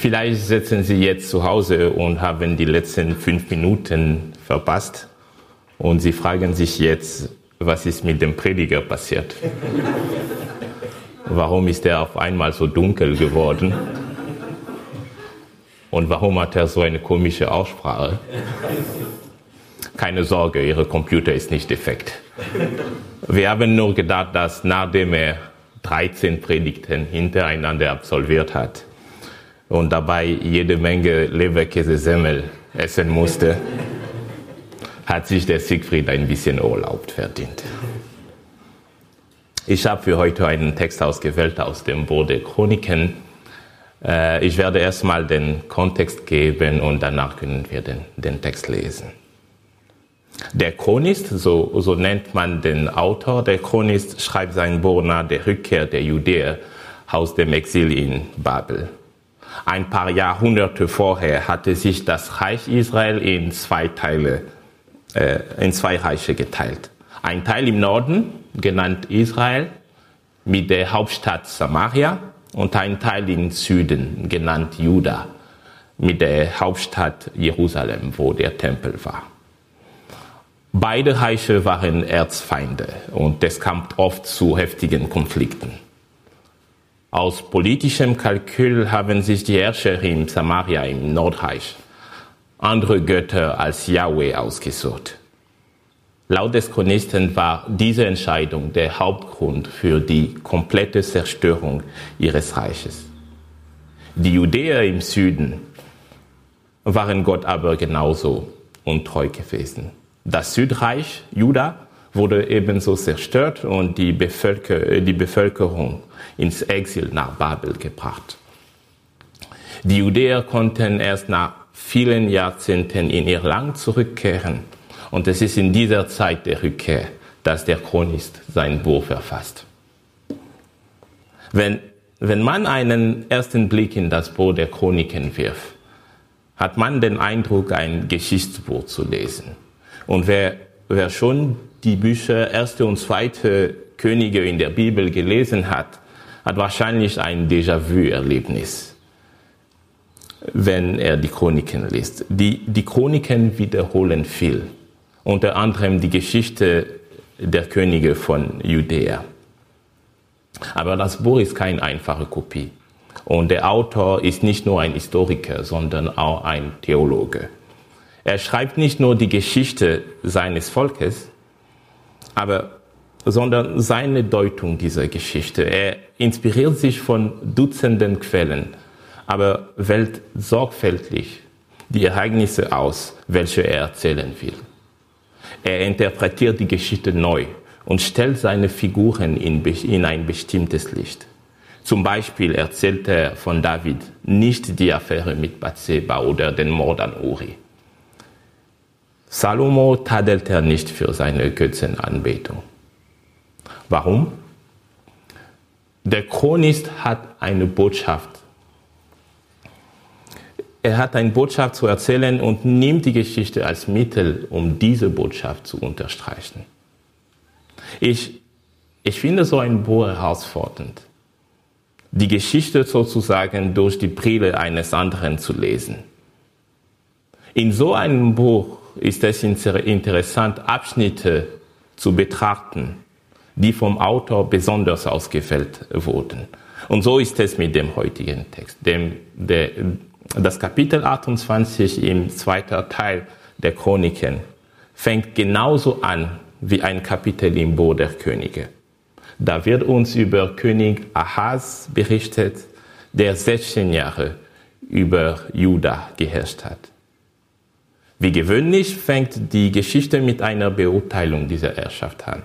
Vielleicht sitzen Sie jetzt zu Hause und haben die letzten fünf Minuten verpasst und Sie fragen sich jetzt, was ist mit dem Prediger passiert? Warum ist er auf einmal so dunkel geworden? Und warum hat er so eine komische Aussprache? Keine Sorge, Ihr Computer ist nicht defekt. Wir haben nur gedacht, dass nachdem er 13 Predigten hintereinander absolviert hat, und dabei jede Menge Leberkäse-Semmel essen musste, hat sich der Siegfried ein bisschen Urlaub verdient. Ich habe für heute einen Text ausgewählt aus dem Buch der Chroniken. Äh, ich werde erstmal den Kontext geben und danach können wir den, den Text lesen. Der Chronist, so, so nennt man den Autor, der Chronist schreibt sein Buch nach der Rückkehr der Judäer aus dem Exil in Babel. Ein paar Jahrhunderte vorher hatte sich das Reich Israel in zwei Teile, äh, in zwei Reiche geteilt. Ein Teil im Norden, genannt Israel, mit der Hauptstadt Samaria, und ein Teil im Süden, genannt Juda, mit der Hauptstadt Jerusalem, wo der Tempel war. Beide Reiche waren Erzfeinde und es kam oft zu heftigen Konflikten. Aus politischem Kalkül haben sich die Herrscher in Samaria im Nordreich andere Götter als Yahweh ausgesucht. Laut des Chronisten war diese Entscheidung der Hauptgrund für die komplette Zerstörung ihres Reiches. Die Judäer im Süden waren Gott aber genauso untreu gewesen. Das Südreich, Juda, wurde ebenso zerstört und die, Bevölker die Bevölkerung ins Exil nach Babel gebracht. Die Judäer konnten erst nach vielen Jahrzehnten in ihr Land zurückkehren. Und es ist in dieser Zeit der Rückkehr, dass der Chronist sein Buch verfasst. Wenn, wenn man einen ersten Blick in das Buch der Chroniken wirft, hat man den Eindruck, ein Geschichtsbuch zu lesen. Und wer, wer schon die Bücher erste und zweite Könige in der Bibel gelesen hat, hat wahrscheinlich ein Déjà-vu-Erlebnis, wenn er die Chroniken liest. Die, die Chroniken wiederholen viel, unter anderem die Geschichte der Könige von Judäa. Aber das Buch ist keine einfache Kopie. Und der Autor ist nicht nur ein Historiker, sondern auch ein Theologe. Er schreibt nicht nur die Geschichte seines Volkes, aber sondern seine Deutung dieser Geschichte. Er inspiriert sich von Dutzenden Quellen, aber wählt sorgfältig die Ereignisse aus, welche er erzählen will. Er interpretiert die Geschichte neu und stellt seine Figuren in, in ein bestimmtes Licht. Zum Beispiel erzählt er von David nicht die Affäre mit Bathseba oder den Mord an Uri. Salomo tadelt er nicht für seine Götzenanbetung. Warum? Der Chronist hat eine Botschaft. Er hat eine Botschaft zu erzählen und nimmt die Geschichte als Mittel, um diese Botschaft zu unterstreichen. Ich, ich finde so ein Buch herausfordernd, die Geschichte sozusagen durch die Brille eines anderen zu lesen. In so einem Buch ist es interessant, Abschnitte zu betrachten, die vom Autor besonders ausgewählt wurden. Und so ist es mit dem heutigen Text. Dem, der, das Kapitel 28 im zweiten Teil der Chroniken fängt genauso an wie ein Kapitel im Buch der Könige. Da wird uns über König Ahaz berichtet, der 16 Jahre über Juda geherrscht hat. Wie gewöhnlich fängt die Geschichte mit einer Beurteilung dieser Herrschaft an.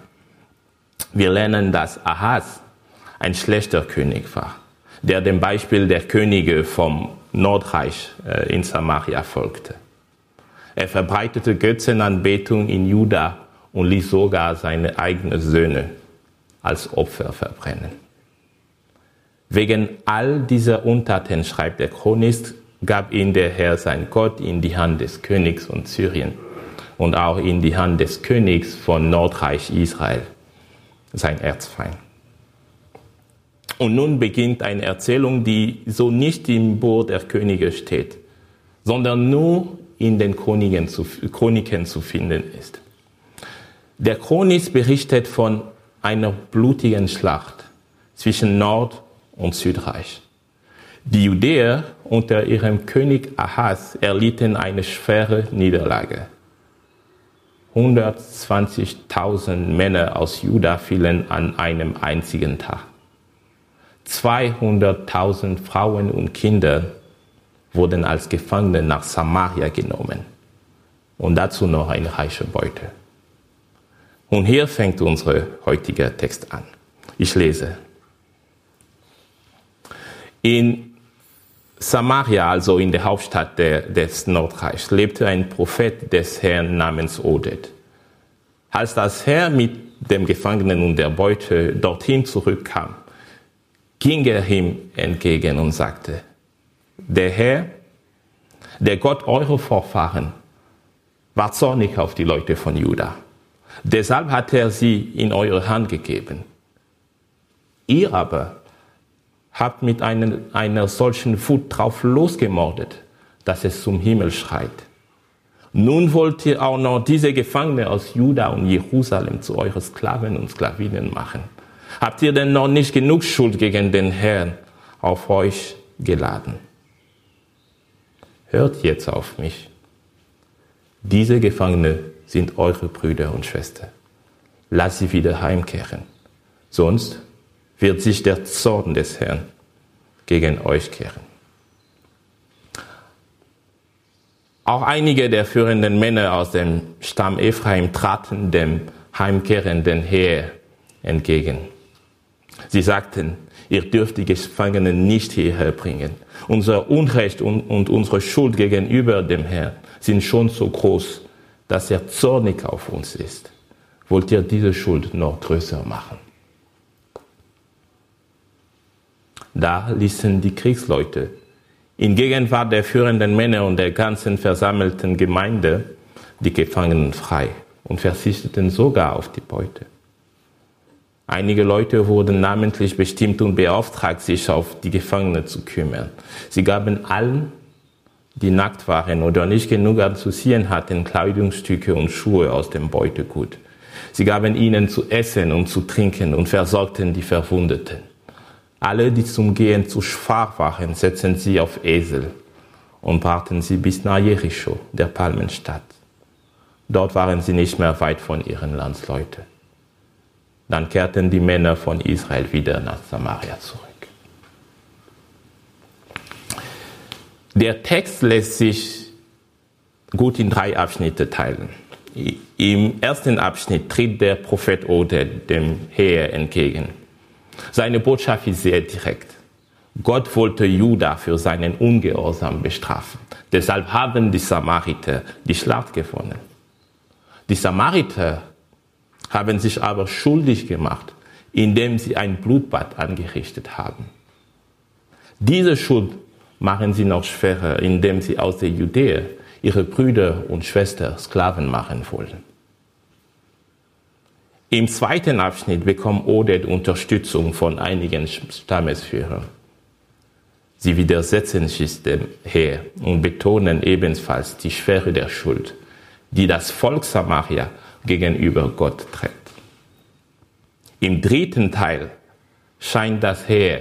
Wir lernen, dass Ahaz ein schlechter König war, der dem Beispiel der Könige vom Nordreich äh, in Samaria folgte. Er verbreitete Götzenanbetung in Juda und ließ sogar seine eigenen Söhne als Opfer verbrennen. Wegen all dieser Untaten, schreibt der Chronist, gab ihn der Herr sein Gott in die Hand des Königs von Syrien und auch in die Hand des Königs von Nordreich Israel, sein Erzfeind. Und nun beginnt eine Erzählung, die so nicht im Buch der Könige steht, sondern nur in den Chroniken zu, Chroniken zu finden ist. Der Chronis berichtet von einer blutigen Schlacht zwischen Nord- und Südreich. Die Judäer unter ihrem König Ahaz erlitten eine schwere Niederlage. 120.000 Männer aus Juda fielen an einem einzigen Tag. 200.000 Frauen und Kinder wurden als Gefangene nach Samaria genommen. Und dazu noch eine reiche Beute. Und hier fängt unser heutiger Text an. Ich lese. In Samaria, also in der Hauptstadt der, des Nordreichs, lebte ein Prophet des Herrn namens Oded. Als das Herr mit dem Gefangenen und der Beute dorthin zurückkam, ging er ihm entgegen und sagte, der Herr, der Gott eurer Vorfahren, war zornig auf die Leute von Juda. Deshalb hat er sie in eure Hand gegeben. Ihr aber habt mit einer, einer solchen Wut drauf losgemordet, dass es zum Himmel schreit. Nun wollt ihr auch noch diese Gefangene aus Juda und Jerusalem zu euren Sklaven und Sklavinnen machen. Habt ihr denn noch nicht genug Schuld gegen den Herrn auf euch geladen? Hört jetzt auf mich. Diese Gefangene sind eure Brüder und Schwestern. Lasst sie wieder heimkehren. Sonst wird sich der Zorn des Herrn gegen euch kehren. Auch einige der führenden Männer aus dem Stamm Ephraim traten dem heimkehrenden Heer entgegen. Sie sagten, ihr dürft die Gefangenen nicht hierher bringen. Unser Unrecht und, und unsere Schuld gegenüber dem Herrn sind schon so groß, dass er zornig auf uns ist. Wollt ihr diese Schuld noch größer machen? Da ließen die Kriegsleute in Gegenwart der führenden Männer und der ganzen versammelten Gemeinde die Gefangenen frei und verzichteten sogar auf die Beute. Einige Leute wurden namentlich bestimmt und beauftragt, sich auf die Gefangenen zu kümmern. Sie gaben allen, die nackt waren oder nicht genug anzuziehen hatten, Kleidungsstücke und Schuhe aus dem Beutegut. Sie gaben ihnen zu essen und zu trinken und versorgten die Verwundeten. Alle, die zum Gehen zu schwach waren, setzten sie auf Esel und brachten sie bis nach Jericho, der Palmenstadt. Dort waren sie nicht mehr weit von ihren Landsleuten. Dann kehrten die Männer von Israel wieder nach Samaria zurück. Der Text lässt sich gut in drei Abschnitte teilen. Im ersten Abschnitt tritt der Prophet Ode dem Heer entgegen. Seine Botschaft ist sehr direkt. Gott wollte Juda für seinen Ungehorsam bestrafen. Deshalb haben die Samariter die Schlacht gewonnen. Die Samariter haben sich aber schuldig gemacht, indem sie ein Blutbad angerichtet haben. Diese Schuld machen sie noch schwerer, indem sie aus der Judäa ihre Brüder und Schwestern Sklaven machen wollen. Im zweiten Abschnitt bekommt Oded Unterstützung von einigen Stammesführern. Sie widersetzen sich dem Heer und betonen ebenfalls die Schwere der Schuld, die das Volk Samaria gegenüber Gott trägt. Im dritten Teil scheint das Heer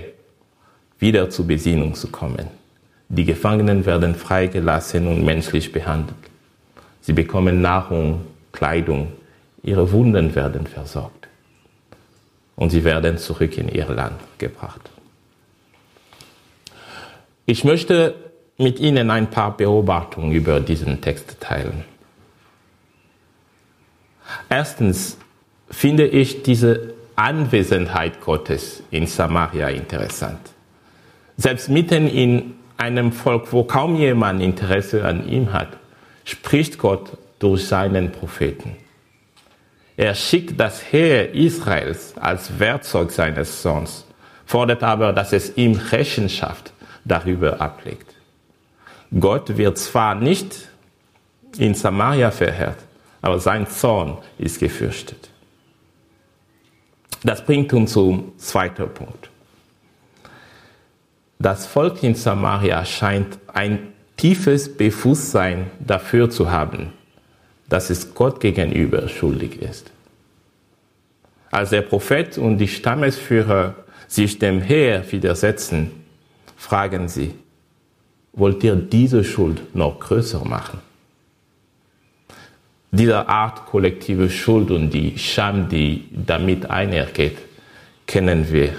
wieder zur Besinnung zu kommen. Die Gefangenen werden freigelassen und menschlich behandelt. Sie bekommen Nahrung, Kleidung, ihre Wunden werden versorgt und sie werden zurück in ihr Land gebracht. Ich möchte mit Ihnen ein paar Beobachtungen über diesen Text teilen. Erstens finde ich diese Anwesenheit Gottes in Samaria interessant. Selbst mitten in einem Volk, wo kaum jemand Interesse an ihm hat, spricht Gott durch seinen Propheten. Er schickt das Heer Israels als Werkzeug seines Sohns, fordert aber, dass es ihm Rechenschaft darüber ablegt. Gott wird zwar nicht in Samaria verheert, aber sein Zorn ist gefürchtet. Das bringt uns zum zweiten Punkt. Das Volk in Samaria scheint ein tiefes Bewusstsein dafür zu haben, dass es Gott gegenüber schuldig ist. Als der Prophet und die Stammesführer sich dem Heer widersetzen, fragen sie, wollt ihr diese Schuld noch größer machen? Diese Art kollektive Schuld und die Scham, die damit einhergeht, kennen wir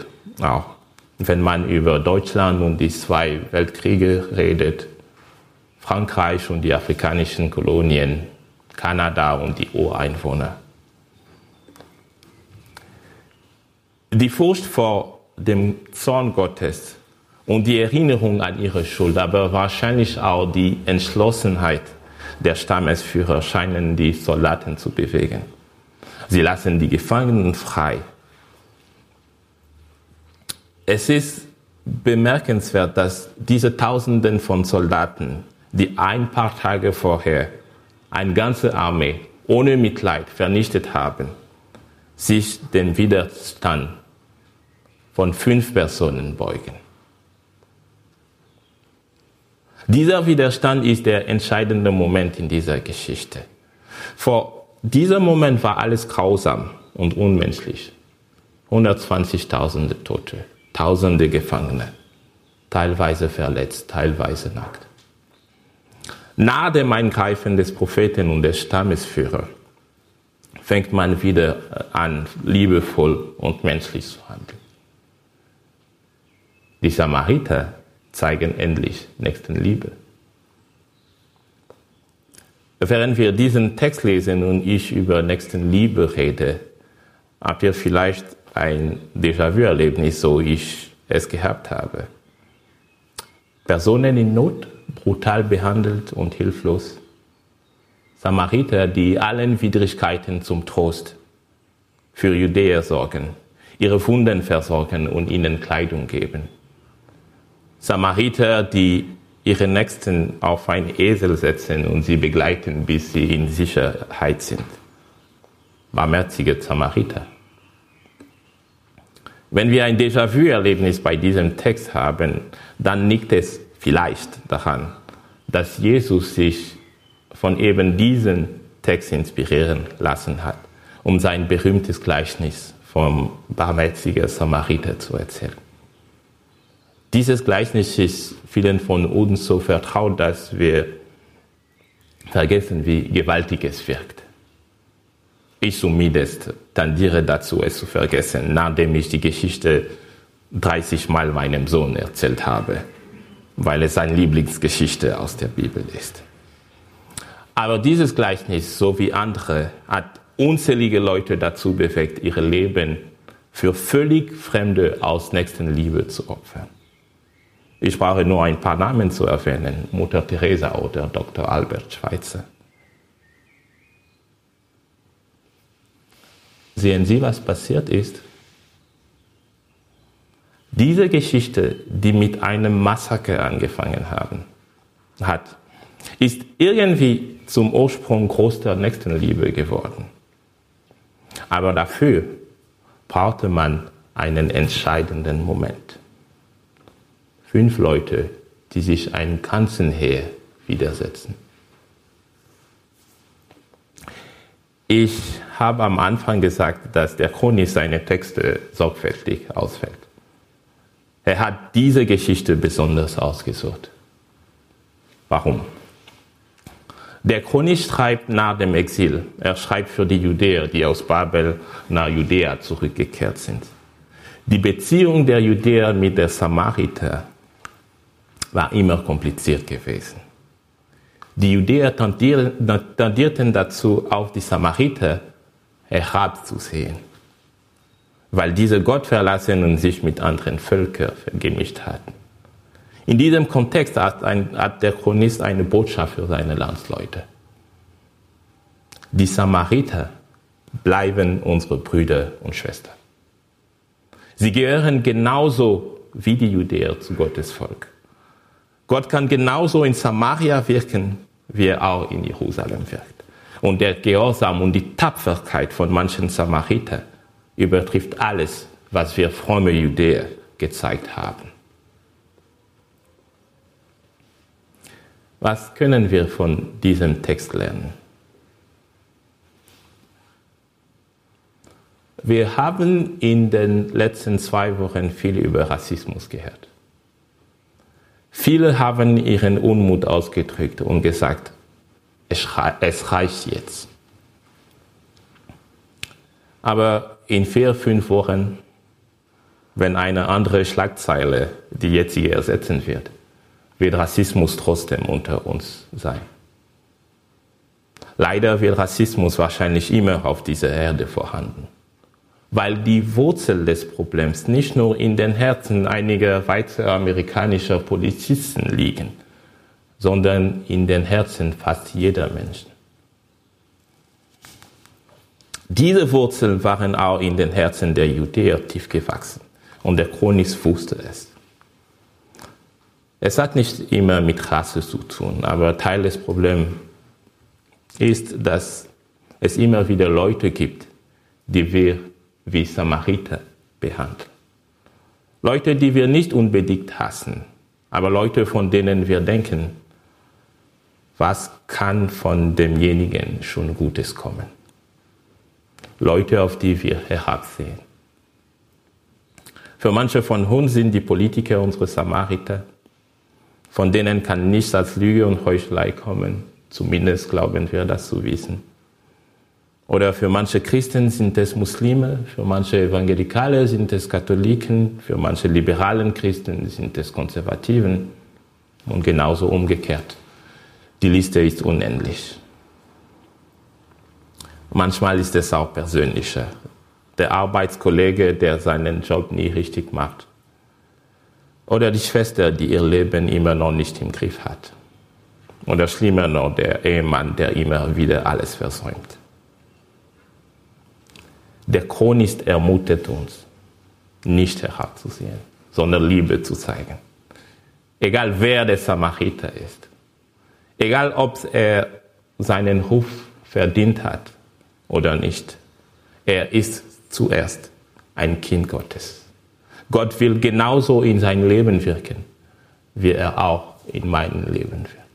auch. Wenn man über Deutschland und die zwei Weltkriege redet, Frankreich und die afrikanischen Kolonien, Kanada und die Ureinwohner. Die Furcht vor dem Zorn Gottes und die Erinnerung an ihre Schuld, aber wahrscheinlich auch die Entschlossenheit der Stammesführer scheinen die Soldaten zu bewegen. Sie lassen die Gefangenen frei. Es ist bemerkenswert, dass diese Tausenden von Soldaten, die ein paar Tage vorher eine ganze Armee ohne Mitleid vernichtet haben, sich dem Widerstand von fünf Personen beugen. Dieser Widerstand ist der entscheidende Moment in dieser Geschichte. Vor diesem Moment war alles grausam und unmenschlich. 120.000 Tote, Tausende Gefangene, teilweise verletzt, teilweise nackt. Nach dem Eingreifen des Propheten und des Stammesführers fängt man wieder an, liebevoll und menschlich zu handeln. Die Samariter zeigen endlich Nächstenliebe. Während wir diesen Text lesen und ich über Nächstenliebe rede, habt ihr vielleicht ein Déjà-vu-Erlebnis, so ich es gehabt habe. Personen in Not, brutal behandelt und hilflos. Samariter, die allen Widrigkeiten zum Trost für Judäer sorgen, ihre Wunden versorgen und ihnen Kleidung geben. Samariter, die ihre Nächsten auf einen Esel setzen und sie begleiten, bis sie in Sicherheit sind. Barmherzige Samariter. Wenn wir ein Déjà-vu-Erlebnis bei diesem Text haben, dann liegt es vielleicht daran, dass Jesus sich von eben diesem Text inspirieren lassen hat, um sein berühmtes Gleichnis vom barmherzigen Samariter zu erzählen. Dieses Gleichnis ist vielen von uns so vertraut, dass wir vergessen, wie gewaltig es wirkt. Ich zumindest tendiere dazu, es zu vergessen, nachdem ich die Geschichte 30 Mal meinem Sohn erzählt habe, weil es seine Lieblingsgeschichte aus der Bibel ist. Aber dieses Gleichnis, so wie andere, hat unzählige Leute dazu bewegt, ihre Leben für völlig Fremde aus Nächstenliebe zu opfern. Ich brauche nur ein paar Namen zu erwähnen. Mutter Teresa oder Dr. Albert Schweitzer. Sehen Sie, was passiert ist? Diese Geschichte, die mit einem Massaker angefangen haben, hat, ist irgendwie zum Ursprung großer Nächstenliebe geworden. Aber dafür brauchte man einen entscheidenden Moment fünf Leute, die sich einem ganzen Heer widersetzen. Ich habe am Anfang gesagt, dass der Chronik seine Texte sorgfältig ausfällt. Er hat diese Geschichte besonders ausgesucht. Warum? Der Chronik schreibt nach dem Exil. Er schreibt für die Judäer, die aus Babel nach Judäa zurückgekehrt sind. Die Beziehung der Judäer mit der Samariter war immer kompliziert gewesen. Die Judäer tendierten dazu, auf die Samariter herabzusehen, weil diese Gottverlassenen sich mit anderen Völkern gemischt hatten. In diesem Kontext hat, ein, hat der Chronist eine Botschaft für seine Landsleute. Die Samariter bleiben unsere Brüder und Schwestern. Sie gehören genauso wie die Judäer zu Gottes Volk. Gott kann genauso in Samaria wirken, wie er auch in Jerusalem wirkt. Und der Gehorsam und die Tapferkeit von manchen Samariter übertrifft alles, was wir fromme Judäer gezeigt haben. Was können wir von diesem Text lernen? Wir haben in den letzten zwei Wochen viel über Rassismus gehört. Viele haben ihren Unmut ausgedrückt und gesagt, es reicht jetzt. Aber in vier, fünf Wochen, wenn eine andere Schlagzeile die jetzige ersetzen wird, wird Rassismus trotzdem unter uns sein. Leider wird Rassismus wahrscheinlich immer auf dieser Erde vorhanden weil die Wurzel des Problems nicht nur in den Herzen einiger weißer amerikanischer Polizisten liegen, sondern in den Herzen fast jeder Menschen. Diese Wurzeln waren auch in den Herzen der Judäer tief gewachsen und der Chronist wusste es. Es hat nicht immer mit Rasse zu tun, aber Teil des Problems ist, dass es immer wieder Leute gibt, die wir wie Samariter behandeln. Leute, die wir nicht unbedingt hassen, aber Leute, von denen wir denken, was kann von demjenigen schon Gutes kommen? Leute, auf die wir herabsehen. Für manche von uns sind die Politiker unsere Samariter, von denen kann nichts als Lüge und Heuchelei kommen, zumindest glauben wir das zu wissen. Oder für manche Christen sind es Muslime, für manche Evangelikale sind es Katholiken, für manche liberalen Christen sind es Konservativen und genauso umgekehrt. Die Liste ist unendlich. Manchmal ist es auch persönlicher. Der Arbeitskollege, der seinen Job nie richtig macht. Oder die Schwester, die ihr Leben immer noch nicht im Griff hat. Oder schlimmer noch, der Ehemann, der immer wieder alles versäumt. Der Chronist ermutet uns, nicht herabzusehen, sondern Liebe zu zeigen. Egal wer der Samariter ist, egal ob er seinen Ruf verdient hat oder nicht, er ist zuerst ein Kind Gottes. Gott will genauso in sein Leben wirken, wie er auch in meinem Leben wird.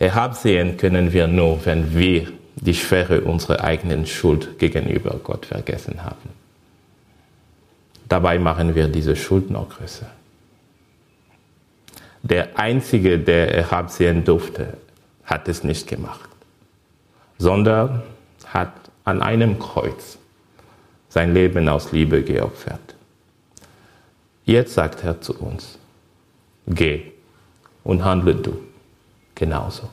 Herabsehen können wir nur, wenn wir die Schwere unserer eigenen Schuld gegenüber Gott vergessen haben. Dabei machen wir diese Schuld noch größer. Der Einzige, der herabsehen durfte, hat es nicht gemacht, sondern hat an einem Kreuz sein Leben aus Liebe geopfert. Jetzt sagt er zu uns, geh und handle du genauso.